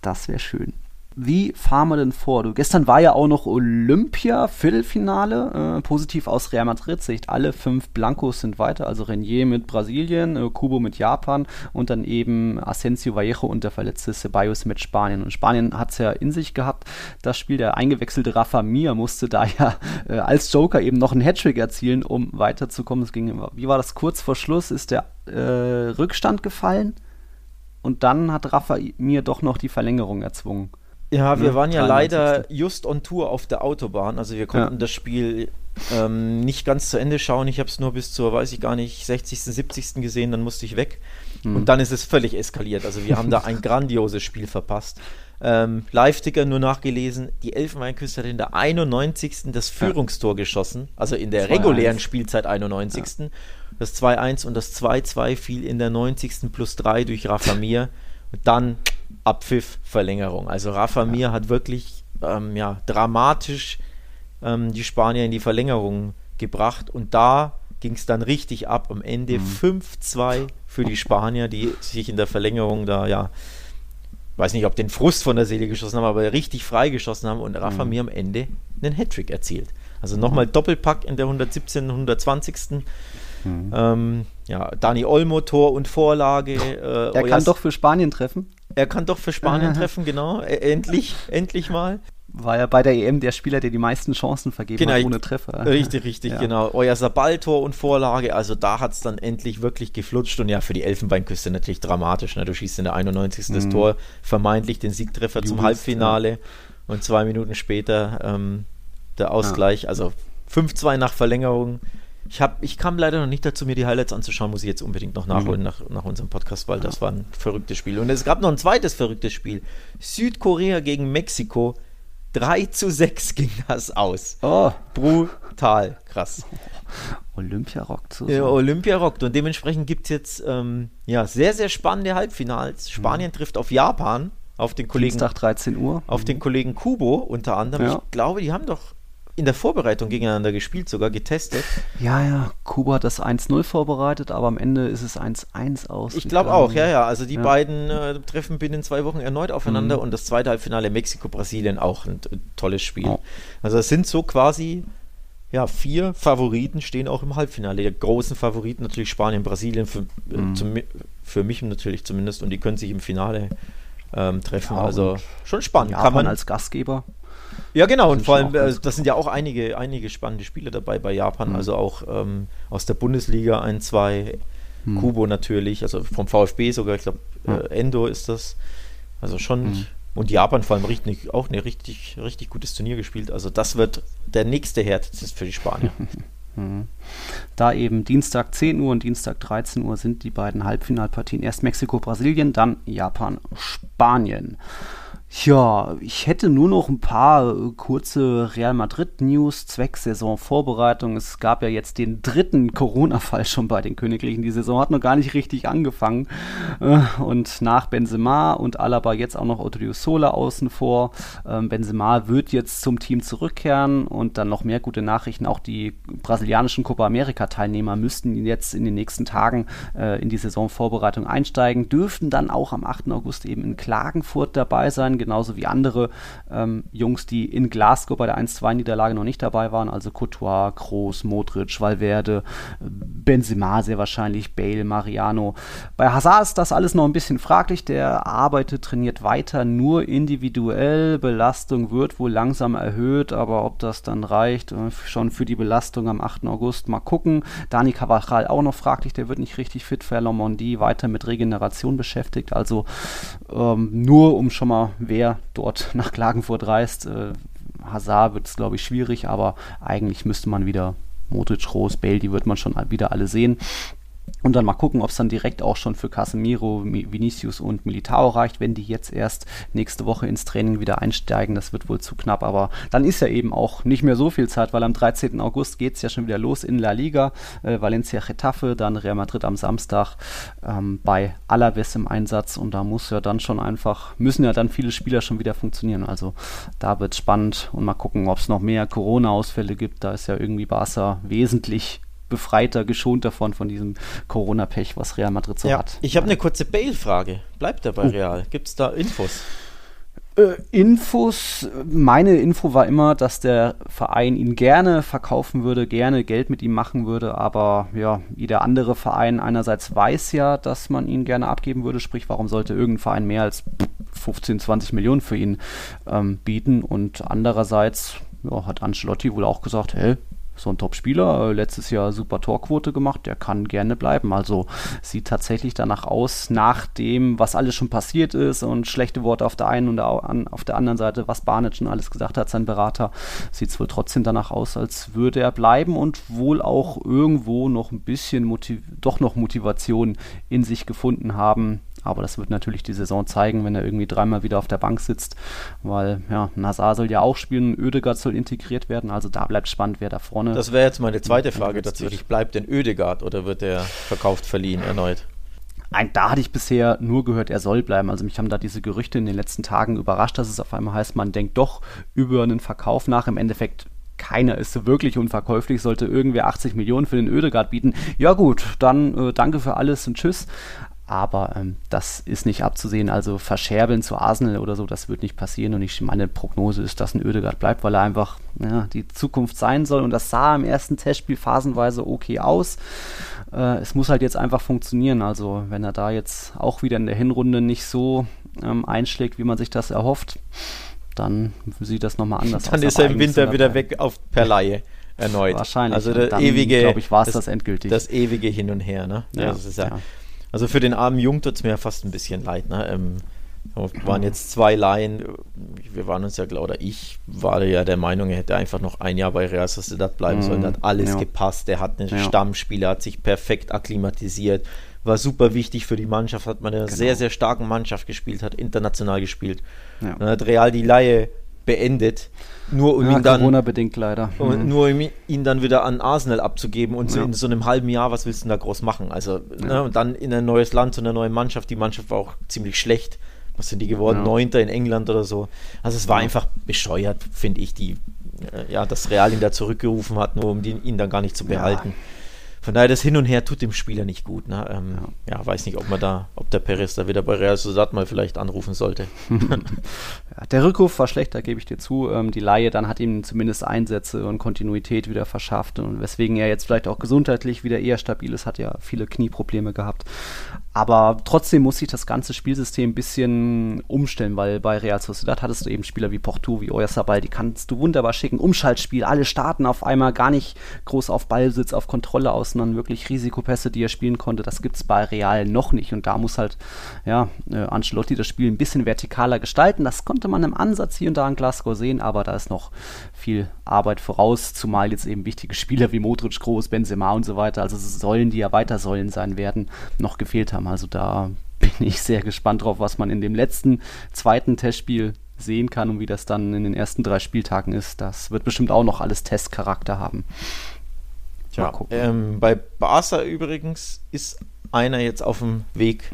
das wäre schön wie fahren wir denn vor? Du, gestern war ja auch noch Olympia, Viertelfinale, äh, positiv aus Real Madrid, Sicht alle fünf Blancos sind weiter, also Renier mit Brasilien, äh, Kubo mit Japan und dann eben Asensio Vallejo und der verletzte Ceballos mit Spanien. Und Spanien hat es ja in sich gehabt, das Spiel, der eingewechselte Rafa Mir musste da ja äh, als Joker eben noch einen Hattrick erzielen, um weiterzukommen. Es ging, wie war das kurz vor Schluss? Ist der äh, Rückstand gefallen? Und dann hat Rafa mir doch noch die Verlängerung erzwungen. Ja, wir ne? waren ja leider just on Tour auf der Autobahn. Also wir konnten ja. das Spiel ähm, nicht ganz zu Ende schauen. Ich habe es nur bis zur, weiß ich gar nicht, 60., 70. gesehen, dann musste ich weg. Mhm. Und dann ist es völlig eskaliert. Also wir haben da ein grandioses Spiel verpasst. Ähm, Live-Ticker nur nachgelesen, die Elfenbeinküste hat in der 91. das Führungstor ja. geschossen, also in der regulären Spielzeit 91. Ja. Das 2-1 und das 2-2 fiel in der 90. plus 3 durch Rafa Mir. Und dann Abpfiff, Verlängerung. Also Rafa Mir hat wirklich ähm, ja, dramatisch ähm, die Spanier in die Verlängerung gebracht und da ging es dann richtig ab. Am Ende mhm. 5-2 für die Spanier, die sich in der Verlängerung da, ja, weiß nicht, ob den Frust von der Seele geschossen haben, aber richtig freigeschossen haben und Rafa mhm. mir am Ende einen Hattrick erzielt. Also nochmal mhm. Doppelpack in der 117. 120. Mhm. Ähm, ja, Dani Olmo, Tor und Vorlage. Äh, er kann doch für Spanien treffen. Er kann doch für Spanien treffen, genau. Endlich, endlich mal war ja bei der EM der Spieler, der die meisten Chancen vergeben genau, hat ohne Treffer. Richtig, richtig, ja. genau. Euer Sabal-Tor und Vorlage, also da hat es dann endlich wirklich geflutscht und ja, für die Elfenbeinküste natürlich dramatisch. Ne? Du schießt in der 91. Mhm. das Tor, vermeintlich den Siegtreffer Just, zum Halbfinale ja. und zwei Minuten später ähm, der Ausgleich, ja. also 5-2 nach Verlängerung. Ich, hab, ich kam leider noch nicht dazu, mir die Highlights anzuschauen, muss ich jetzt unbedingt noch nachholen mhm. nach, nach unserem Podcast, weil das war ein verrücktes Spiel. Und es gab noch ein zweites verrücktes Spiel. Südkorea gegen Mexiko 3 zu 6 ging das aus. Oh. Brutal, krass. Olympia rockt so. Ja, Olympia rockt und dementsprechend gibt es jetzt ähm, ja, sehr, sehr spannende Halbfinals. Spanien mhm. trifft auf Japan, auf den Kollegen. Dienstag 13 Uhr. Auf mhm. den Kollegen Kubo unter anderem. Ja. Ich glaube, die haben doch in der Vorbereitung gegeneinander gespielt, sogar getestet. Ja, ja, Kuba hat das 1-0 vorbereitet, aber am Ende ist es 1-1 aus. Ich glaube auch, ja, ja. Also die ja. beiden äh, treffen binnen zwei Wochen erneut aufeinander mhm. und das zweite Halbfinale Mexiko-Brasilien auch ein tolles Spiel. Oh. Also es sind so quasi ja, vier Favoriten stehen auch im Halbfinale. Die großen Favoriten natürlich Spanien, Brasilien, für, äh, mhm. zum, für mich natürlich zumindest. Und die können sich im Finale ähm, treffen. Ja, also schon spannend. Japan Kann man als Gastgeber. Ja, genau, und vor allem, äh, das sind ja auch einige, einige spannende Spiele dabei bei Japan, mhm. also auch ähm, aus der Bundesliga ein, zwei, mhm. Kubo natürlich, also vom VfB sogar, ich glaube, äh, Endo ist das. Also schon, mhm. und Japan vor allem richtig, auch ein richtig, richtig gutes Turnier gespielt. Also das wird der nächste Härtetest für die Spanier. Mhm. Da eben Dienstag 10 Uhr und Dienstag 13 Uhr sind die beiden Halbfinalpartien. Erst Mexiko-Brasilien, dann Japan-Spanien. Ja, ich hätte nur noch ein paar äh, kurze Real Madrid-News zwecks Saisonvorbereitung. Es gab ja jetzt den dritten Corona-Fall schon bei den Königlichen. Die Saison hat noch gar nicht richtig angefangen. Äh, und nach Benzema und Alaba jetzt auch noch Sola außen vor. Ähm, Benzema wird jetzt zum Team zurückkehren und dann noch mehr gute Nachrichten. Auch die brasilianischen Copa America-Teilnehmer müssten jetzt in den nächsten Tagen äh, in die Saisonvorbereitung einsteigen, dürften dann auch am 8. August eben in Klagenfurt dabei sein genauso wie andere ähm, Jungs, die in Glasgow bei der 1-2-Niederlage noch nicht dabei waren, also Courtois, Kroos, Modric, Valverde, Benzema sehr wahrscheinlich, Bale, Mariano. Bei Hazard ist das alles noch ein bisschen fraglich, der arbeitet, trainiert weiter, nur individuell, Belastung wird wohl langsam erhöht, aber ob das dann reicht, äh, schon für die Belastung am 8. August, mal gucken. Dani Cavachal auch noch fraglich, der wird nicht richtig fit, Ferlomondi weiter mit Regeneration beschäftigt, also ähm, nur um schon mal wer dort nach Klagenfurt reist. Äh, Hazard wird es, glaube ich, schwierig, aber eigentlich müsste man wieder Modric, Rose, Bale, die wird man schon wieder alle sehen. Und dann mal gucken, ob es dann direkt auch schon für Casemiro, Vinicius und Militao reicht, wenn die jetzt erst nächste Woche ins Training wieder einsteigen. Das wird wohl zu knapp, aber dann ist ja eben auch nicht mehr so viel Zeit, weil am 13. August geht es ja schon wieder los in La Liga. Äh, Valencia Getafe, dann Real Madrid am Samstag ähm, bei Alaves im Einsatz und da muss ja dann schon einfach, müssen ja dann viele Spieler schon wieder funktionieren. Also da wird es spannend und mal gucken, ob es noch mehr Corona-Ausfälle gibt. Da ist ja irgendwie Barca wesentlich befreiter, geschont davon, von diesem Corona-Pech, was Real Madrid so ja, hat. Ich habe eine kurze Bale-Frage. Bleibt er bei oh. Real? Gibt es da Infos? Äh, Infos, meine Info war immer, dass der Verein ihn gerne verkaufen würde, gerne Geld mit ihm machen würde, aber ja, jeder andere Verein einerseits weiß ja, dass man ihn gerne abgeben würde, sprich, warum sollte irgendein Verein mehr als 15, 20 Millionen für ihn ähm, bieten und andererseits ja, hat Ancelotti wohl auch gesagt, hey, so ein Top-Spieler, äh, letztes Jahr super Torquote gemacht, der kann gerne bleiben. Also sieht tatsächlich danach aus, nach dem, was alles schon passiert ist und schlechte Worte auf der einen und auf der anderen Seite, was Barnett schon alles gesagt hat, sein Berater, sieht es wohl trotzdem danach aus, als würde er bleiben und wohl auch irgendwo noch ein bisschen Motiv doch noch Motivation in sich gefunden haben, aber das wird natürlich die Saison zeigen, wenn er irgendwie dreimal wieder auf der Bank sitzt, weil ja, Nazar soll ja auch spielen, Ödegard soll integriert werden, also da bleibt spannend, wer da vorne. Das wäre jetzt meine zweite Frage tatsächlich. Bleibt denn Ödegard oder wird er verkauft, verliehen erneut? Ein, da hatte ich bisher nur gehört, er soll bleiben. Also mich haben da diese Gerüchte in den letzten Tagen überrascht, dass es auf einmal heißt, man denkt doch über einen Verkauf nach. Im Endeffekt keiner ist so wirklich unverkäuflich, sollte irgendwer 80 Millionen für den Ödegard bieten. Ja gut, dann äh, danke für alles und tschüss. Aber ähm, das ist nicht abzusehen. Also verscherbeln zu Arsenal oder so, das wird nicht passieren. Und ich, meine Prognose ist, dass ein Ödegard bleibt, weil er einfach ja, die Zukunft sein soll. Und das sah im ersten Testspiel phasenweise okay aus. Äh, es muss halt jetzt einfach funktionieren. Also wenn er da jetzt auch wieder in der Hinrunde nicht so ähm, einschlägt, wie man sich das erhofft, dann sieht das nochmal anders dann aus. Dann ist er im Winter wieder weg auf per Laie erneut. Wahrscheinlich. Also der ewige, glaube ich, war es das, das, endgültig. Das ewige Hin und Her, ne? Ja, also, ja, ja. Also für den armen Jung tut es mir fast ein bisschen leid, ne? Ähm, waren jetzt zwei Laien. Wir waren uns ja, oder ich war ja der Meinung, er hätte einfach noch ein Jahr bei Real Sociedad bleiben sollen. Da hat alles ja. gepasst. Er hat einen ja. Stammspieler, hat sich perfekt akklimatisiert, war super wichtig für die Mannschaft, hat man eine genau. sehr, sehr starken Mannschaft gespielt, hat international gespielt. Ja. Dann hat Real die Laie beendet, nur um ja, ihn dann Corona-bedingt leider. Mhm. Nur um ihn dann wieder an Arsenal abzugeben und so in so einem halben Jahr, was willst du denn da groß machen? Also, ja. ne, und dann in ein neues Land, zu einer neuen Mannschaft. Die Mannschaft war auch ziemlich schlecht. Was sind die geworden? Neunter in England oder so. Also es war einfach bescheuert, finde ich, die, äh, ja, dass Real ihn da zurückgerufen hat, nur um ihn dann gar nicht zu behalten. Von daher, das Hin und Her tut dem Spieler nicht gut. Ne? Ähm, ja. ja. weiß nicht, ob man da, ob der Perez da wieder bei Real Sociedad mal vielleicht anrufen sollte. ja, der Rückruf war schlechter, gebe ich dir zu. Ähm, die Laie dann hat ihm zumindest Einsätze und Kontinuität wieder verschafft und weswegen er jetzt vielleicht auch gesundheitlich wieder eher stabil ist, hat ja viele Knieprobleme gehabt. Aber trotzdem muss sich das ganze Spielsystem ein bisschen umstellen, weil bei Real Sociedad hattest du eben Spieler wie Porto, wie Oyarzabal, die kannst du wunderbar schicken. Umschaltspiel, alle starten auf einmal gar nicht groß auf Ballsitz, auf Kontrolle aus, sondern wirklich Risikopässe, die er spielen konnte. Das gibt es bei Real noch nicht. Und da muss halt, ja, äh, Ancelotti das Spiel ein bisschen vertikaler gestalten. Das konnte man im Ansatz hier und da in Glasgow sehen, aber da ist noch viel Arbeit voraus, zumal jetzt eben wichtige Spieler wie Modric, Groß, Benzema und so weiter, also Säulen, die ja weiter Säulen sein werden, noch gefehlt haben. Also da bin ich sehr gespannt drauf, was man in dem letzten zweiten Testspiel sehen kann und wie das dann in den ersten drei Spieltagen ist. Das wird bestimmt auch noch alles Testcharakter haben. Ja, ähm, bei Barca übrigens ist einer jetzt auf dem Weg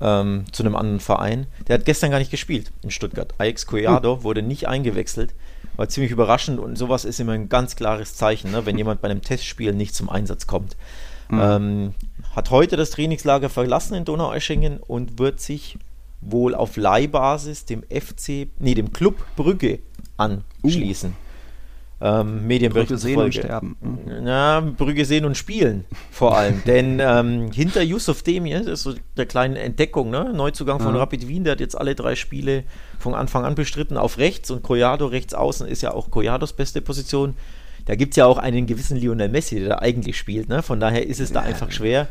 ähm, zu einem anderen Verein. Der hat gestern gar nicht gespielt in Stuttgart. Ajax Collado hm. wurde nicht eingewechselt. War ziemlich überraschend und sowas ist immer ein ganz klares Zeichen, ne, wenn jemand bei einem Testspiel nicht zum Einsatz kommt. Mhm. Ähm, hat heute das Trainingslager verlassen in Donaueschingen und wird sich wohl auf Leihbasis dem FC, nee, dem Club Brügge anschließen. Uh. Ähm, Medienberichte sehen und sterben. Ja, Brügge sehen und spielen vor allem. Denn ähm, hinter Yusuf Demir, das ist so der kleinen Entdeckung, ne? Neuzugang von ja. Rapid Wien, der hat jetzt alle drei Spiele von Anfang an bestritten auf rechts und Collado rechts außen ist ja auch Collados beste Position da gibt es ja auch einen gewissen Lionel Messi, der da eigentlich spielt. Ne? Von daher ist es da einfach schwer.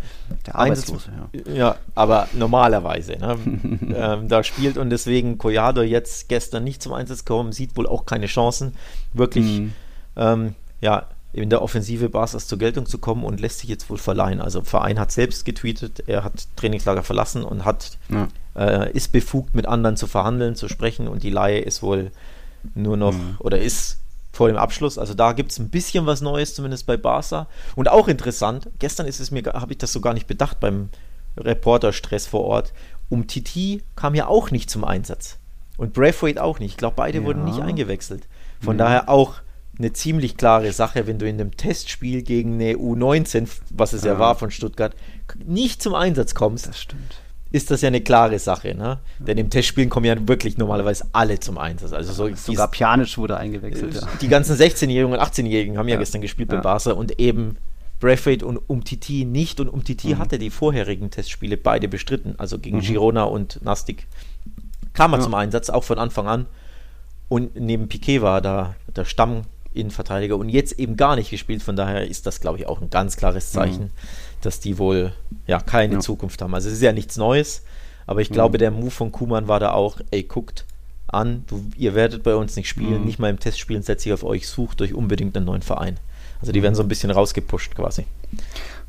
Der Arbeitslose, ja. ja. aber normalerweise. Ne? ähm, da spielt und deswegen Collado jetzt gestern nicht zum Einsatz kommen, sieht wohl auch keine Chancen, wirklich mhm. ähm, ja, in der Offensive Barca's zur Geltung zu kommen und lässt sich jetzt wohl verleihen. Also Verein hat selbst getweetet, er hat Trainingslager verlassen und hat ja. äh, ist befugt, mit anderen zu verhandeln, zu sprechen und die Laie ist wohl nur noch mhm. oder ist vor dem Abschluss. Also da gibt es ein bisschen was Neues, zumindest bei Barca. Und auch interessant, gestern ist es mir, habe ich das so gar nicht bedacht beim Reporterstress vor Ort. Um Titi kam ja auch nicht zum Einsatz. Und Braithwaite auch nicht. Ich glaube, beide ja. wurden nicht eingewechselt. Von ja. daher auch eine ziemlich klare Sache, wenn du in einem Testspiel gegen eine U19, was es ja, ja war von Stuttgart, nicht zum Einsatz kommst. Das stimmt ist das ja eine klare Sache. Ne? Denn im Testspielen kommen ja wirklich normalerweise alle zum Einsatz. Also so Sogar Pjanic wurde eingewechselt. Äh, die ganzen 16-Jährigen und 18-Jährigen haben ja, ja, gestern gespielt bei Barca und eben Braithwaite und Umtiti nicht. Und Umtiti mhm. hatte die vorherigen Testspiele beide bestritten, also gegen mhm. Girona und Nastic. Kam er ja. zum Einsatz, auch von Anfang an. Und neben Piquet war da der Stamm-Innenverteidiger und jetzt eben gar nicht gespielt. Von daher ist das, glaube ich, auch ein ganz klares Zeichen. Mhm dass die wohl ja keine ja. Zukunft haben. Also es ist ja nichts Neues, aber ich glaube, mhm. der Move von Kuman war da auch, ey, guckt an, du, ihr werdet bei uns nicht spielen, mhm. nicht mal im Testspielen setze ich auf euch, sucht euch unbedingt einen neuen Verein. Also die mhm. werden so ein bisschen rausgepusht quasi.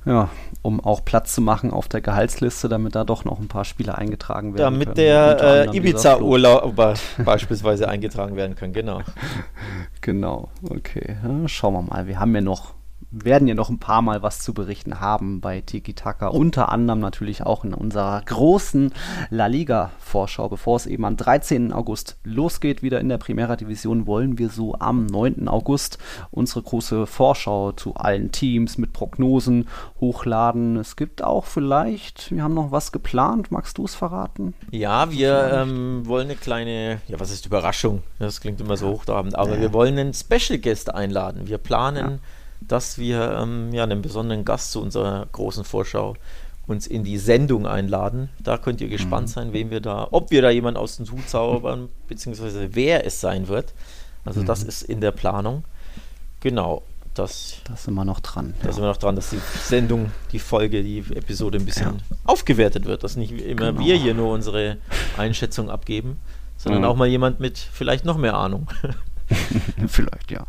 Ja, um auch Platz zu machen auf der Gehaltsliste, damit da doch noch ein paar Spieler eingetragen werden damit können. Damit der äh, Ibiza-Urlauber beispielsweise eingetragen werden können, genau. Genau, okay. Ja, schauen wir mal. Wir haben ja noch werden ja noch ein paar Mal was zu berichten haben bei Tiki Taka. Unter anderem natürlich auch in unserer großen La Liga-Vorschau. Bevor es eben am 13. August losgeht, wieder in der Primera Division, wollen wir so am 9. August unsere große Vorschau zu allen Teams mit Prognosen hochladen. Es gibt auch vielleicht, wir haben noch was geplant. Magst du es verraten? Ja, wir ähm, wollen eine kleine, ja, was ist Überraschung? Das klingt immer so hochtrabend, aber ja. wir wollen einen Special Guest einladen. Wir planen. Ja dass wir ähm, ja, einen besonderen Gast zu unserer großen Vorschau uns in die Sendung einladen. Da könnt ihr gespannt mhm. sein, wem wir da, ob wir da jemand aus dem Hut zaubern, beziehungsweise wer es sein wird. Also mhm. das ist in der Planung. Genau. Das, das sind wir noch dran. Da ja. sind wir noch dran, dass die Sendung, die Folge, die Episode ein bisschen ja. aufgewertet wird, dass nicht immer genau. wir hier nur unsere Einschätzung abgeben, sondern mhm. auch mal jemand mit vielleicht noch mehr Ahnung. Vielleicht, ja.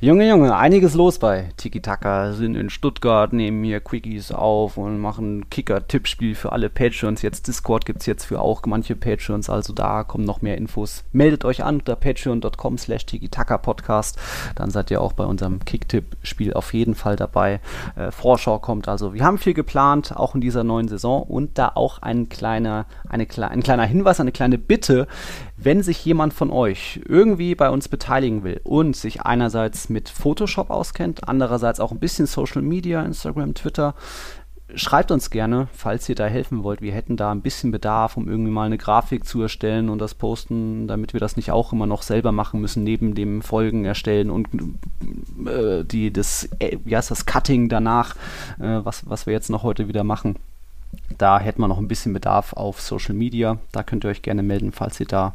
Junge, Junge, einiges los bei Tiki Taka. Sind in Stuttgart, nehmen hier Quickies auf und machen Kicker-Tippspiel für alle Patreons. Jetzt Discord gibt es jetzt für auch manche Patreons, also da kommen noch mehr Infos. Meldet euch an unter patreon.com slash Podcast. Dann seid ihr auch bei unserem Kick-Tipp-Spiel auf jeden Fall dabei. Äh, Vorschau kommt also. Wir haben viel geplant, auch in dieser neuen Saison und da auch ein kleiner, eine, ein kleiner Hinweis, eine kleine Bitte. Wenn sich jemand von euch irgendwie bei uns beteiligen will und sich einerseits mit Photoshop auskennt, andererseits auch ein bisschen Social Media, Instagram, Twitter, schreibt uns gerne, falls ihr da helfen wollt. Wir hätten da ein bisschen Bedarf, um irgendwie mal eine Grafik zu erstellen und das posten, damit wir das nicht auch immer noch selber machen müssen, neben dem Folgen erstellen und äh, die, das, äh, wie heißt das, Cutting danach, äh, was, was wir jetzt noch heute wieder machen. Da hätten wir noch ein bisschen Bedarf auf Social Media. Da könnt ihr euch gerne melden, falls ihr da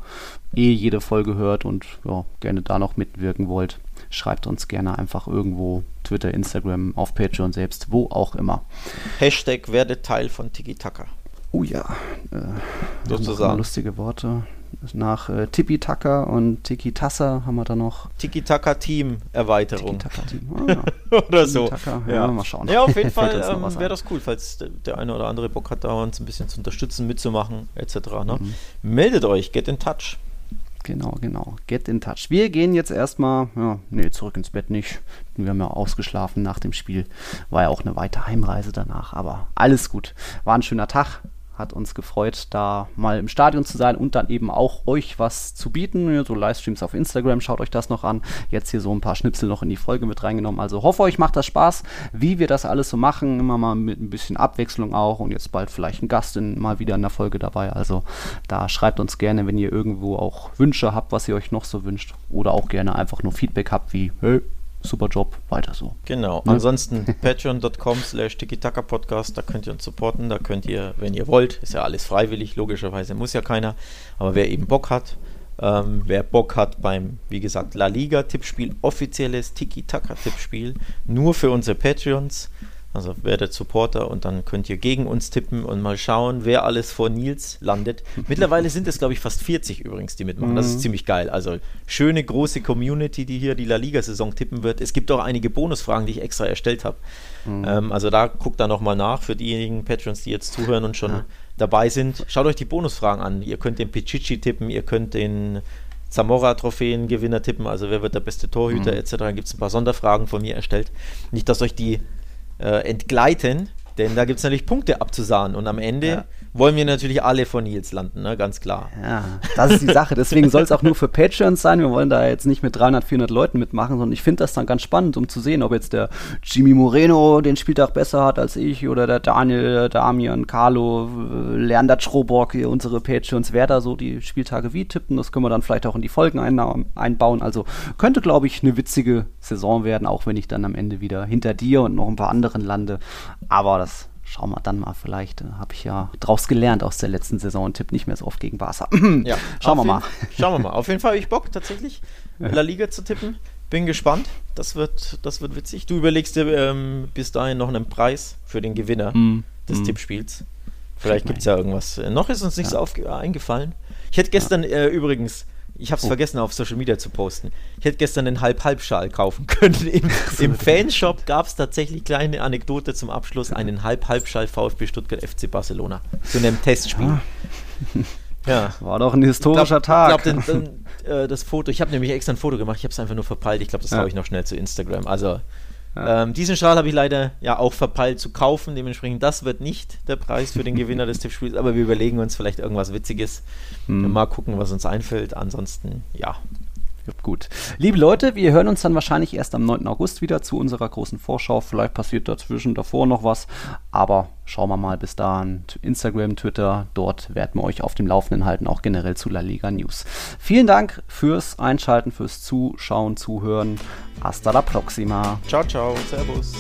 eh jede Folge hört und ja, gerne da noch mitwirken wollt. Schreibt uns gerne einfach irgendwo Twitter, Instagram, auf Patreon selbst, wo auch immer. Hashtag werde Teil von Tiki Taka. Oh ja, äh, sozusagen. Lustige Worte. Nach äh, Tipi Taka und Tiki Tassa haben wir da noch. Tiki Taka Team Erweiterung. Tiki Taka Team. Oh, ja. oder so. Ja, ja, mal schauen. Ja, auf jeden Fall ähm, wäre das cool, falls der eine oder andere Bock hat, da uns ein bisschen zu unterstützen, mitzumachen, etc. Ne? Mhm. Meldet euch, get in touch. Genau, genau. Get in touch. Wir gehen jetzt erstmal, ja, nee, zurück ins Bett nicht. Wir haben ja ausgeschlafen nach dem Spiel. War ja auch eine weite Heimreise danach, aber alles gut. War ein schöner Tag hat uns gefreut, da mal im Stadion zu sein und dann eben auch euch was zu bieten. So Livestreams auf Instagram, schaut euch das noch an. Jetzt hier so ein paar Schnipsel noch in die Folge mit reingenommen. Also hoffe euch macht das Spaß, wie wir das alles so machen. Immer mal mit ein bisschen Abwechslung auch und jetzt bald vielleicht ein Gast in, mal wieder in der Folge dabei. Also da schreibt uns gerne, wenn ihr irgendwo auch Wünsche habt, was ihr euch noch so wünscht. Oder auch gerne einfach nur Feedback habt, wie, hey, super Job, weiter so. Genau. Ne? Ansonsten patreon.com slash Podcast, da könnt ihr uns supporten, da könnt ihr, wenn ihr wollt, ist ja alles freiwillig, logischerweise muss ja keiner, aber wer eben Bock hat, ähm, wer Bock hat beim, wie gesagt, La Liga Tippspiel, offizielles Tiki-Taka Tippspiel, nur für unsere Patreons, also werdet Supporter und dann könnt ihr gegen uns tippen und mal schauen, wer alles vor Nils landet. Mittlerweile sind es, glaube ich, fast 40 übrigens, die mitmachen. Das ist mhm. ziemlich geil. Also schöne große Community, die hier die La Liga-Saison tippen wird. Es gibt auch einige Bonusfragen, die ich extra erstellt habe. Mhm. Ähm, also da guckt da nochmal nach für diejenigen Patrons, die jetzt zuhören und schon ja. dabei sind. Schaut euch die Bonusfragen an. Ihr könnt den Pichichi tippen, ihr könnt den Zamora-Trophäen-Gewinner tippen, also wer wird der beste Torhüter mhm. etc. Da gibt es ein paar Sonderfragen von mir erstellt. Nicht, dass euch die äh, entgleiten, denn da gibt es natürlich Punkte abzusahnen und am Ende ja wollen wir natürlich alle von Nils landen, ne? ganz klar. Ja, das ist die Sache. Deswegen soll es auch nur für Patreons sein. Wir wollen da jetzt nicht mit 300, 400 Leuten mitmachen, sondern ich finde das dann ganz spannend, um zu sehen, ob jetzt der Jimmy Moreno den Spieltag besser hat als ich oder der Daniel, Damian, Carlo, äh, Leander Schrobock, unsere Patreons, wer da so die Spieltage wie tippen. Das können wir dann vielleicht auch in die Folgen einbauen. Also könnte, glaube ich, eine witzige Saison werden, auch wenn ich dann am Ende wieder hinter dir und noch ein paar anderen lande. Aber das schauen wir dann mal, vielleicht äh, habe ich ja draus gelernt aus der letzten Saison und tipp nicht mehr so oft gegen Barca. ja, schauen wir mal. schauen wir mal. Auf jeden Fall habe ich Bock, tatsächlich La Liga zu tippen. Bin gespannt. Das wird, das wird witzig. Du überlegst dir ähm, bis dahin noch einen Preis für den Gewinner mm. des mm. Tippspiels. Vielleicht gibt es ja irgendwas. Noch ist uns nichts ja. eingefallen. Ich hätte gestern ja. äh, übrigens ich habe es oh. vergessen auf Social Media zu posten. Ich hätte gestern den Halb-Halb-Schal kaufen können. Im, im Fanshop gab es tatsächlich kleine Anekdote zum Abschluss: einen Halb-Halb-Schal VfB Stuttgart FC Barcelona zu einem Testspiel. Ja. ja. War doch ein historischer ich glaub, Tag. Ich glaube, äh, das Foto, ich habe nämlich extra ein Foto gemacht, ich habe es einfach nur verpeilt. Ich glaube, das ja. habe ich noch schnell zu Instagram. Also Ja. Ähm, diesen Schal habe ich leider ja auch verpeilt zu kaufen. Dementsprechend, das wird nicht der Preis für den Gewinner des Tippspiels, aber wir überlegen uns vielleicht irgendwas Witziges. Hm. Mal gucken, was uns einfällt. Ansonsten, ja, Gut. Liebe Leute, wir hören uns dann wahrscheinlich erst am 9. August wieder zu unserer großen Vorschau. Vielleicht passiert dazwischen davor noch was, aber schauen wir mal bis dahin. Instagram, Twitter, dort werden wir euch auf dem Laufenden halten, auch generell zu La Liga News. Vielen Dank fürs Einschalten, fürs Zuschauen, Zuhören. Hasta la próxima. Ciao, ciao. Servus.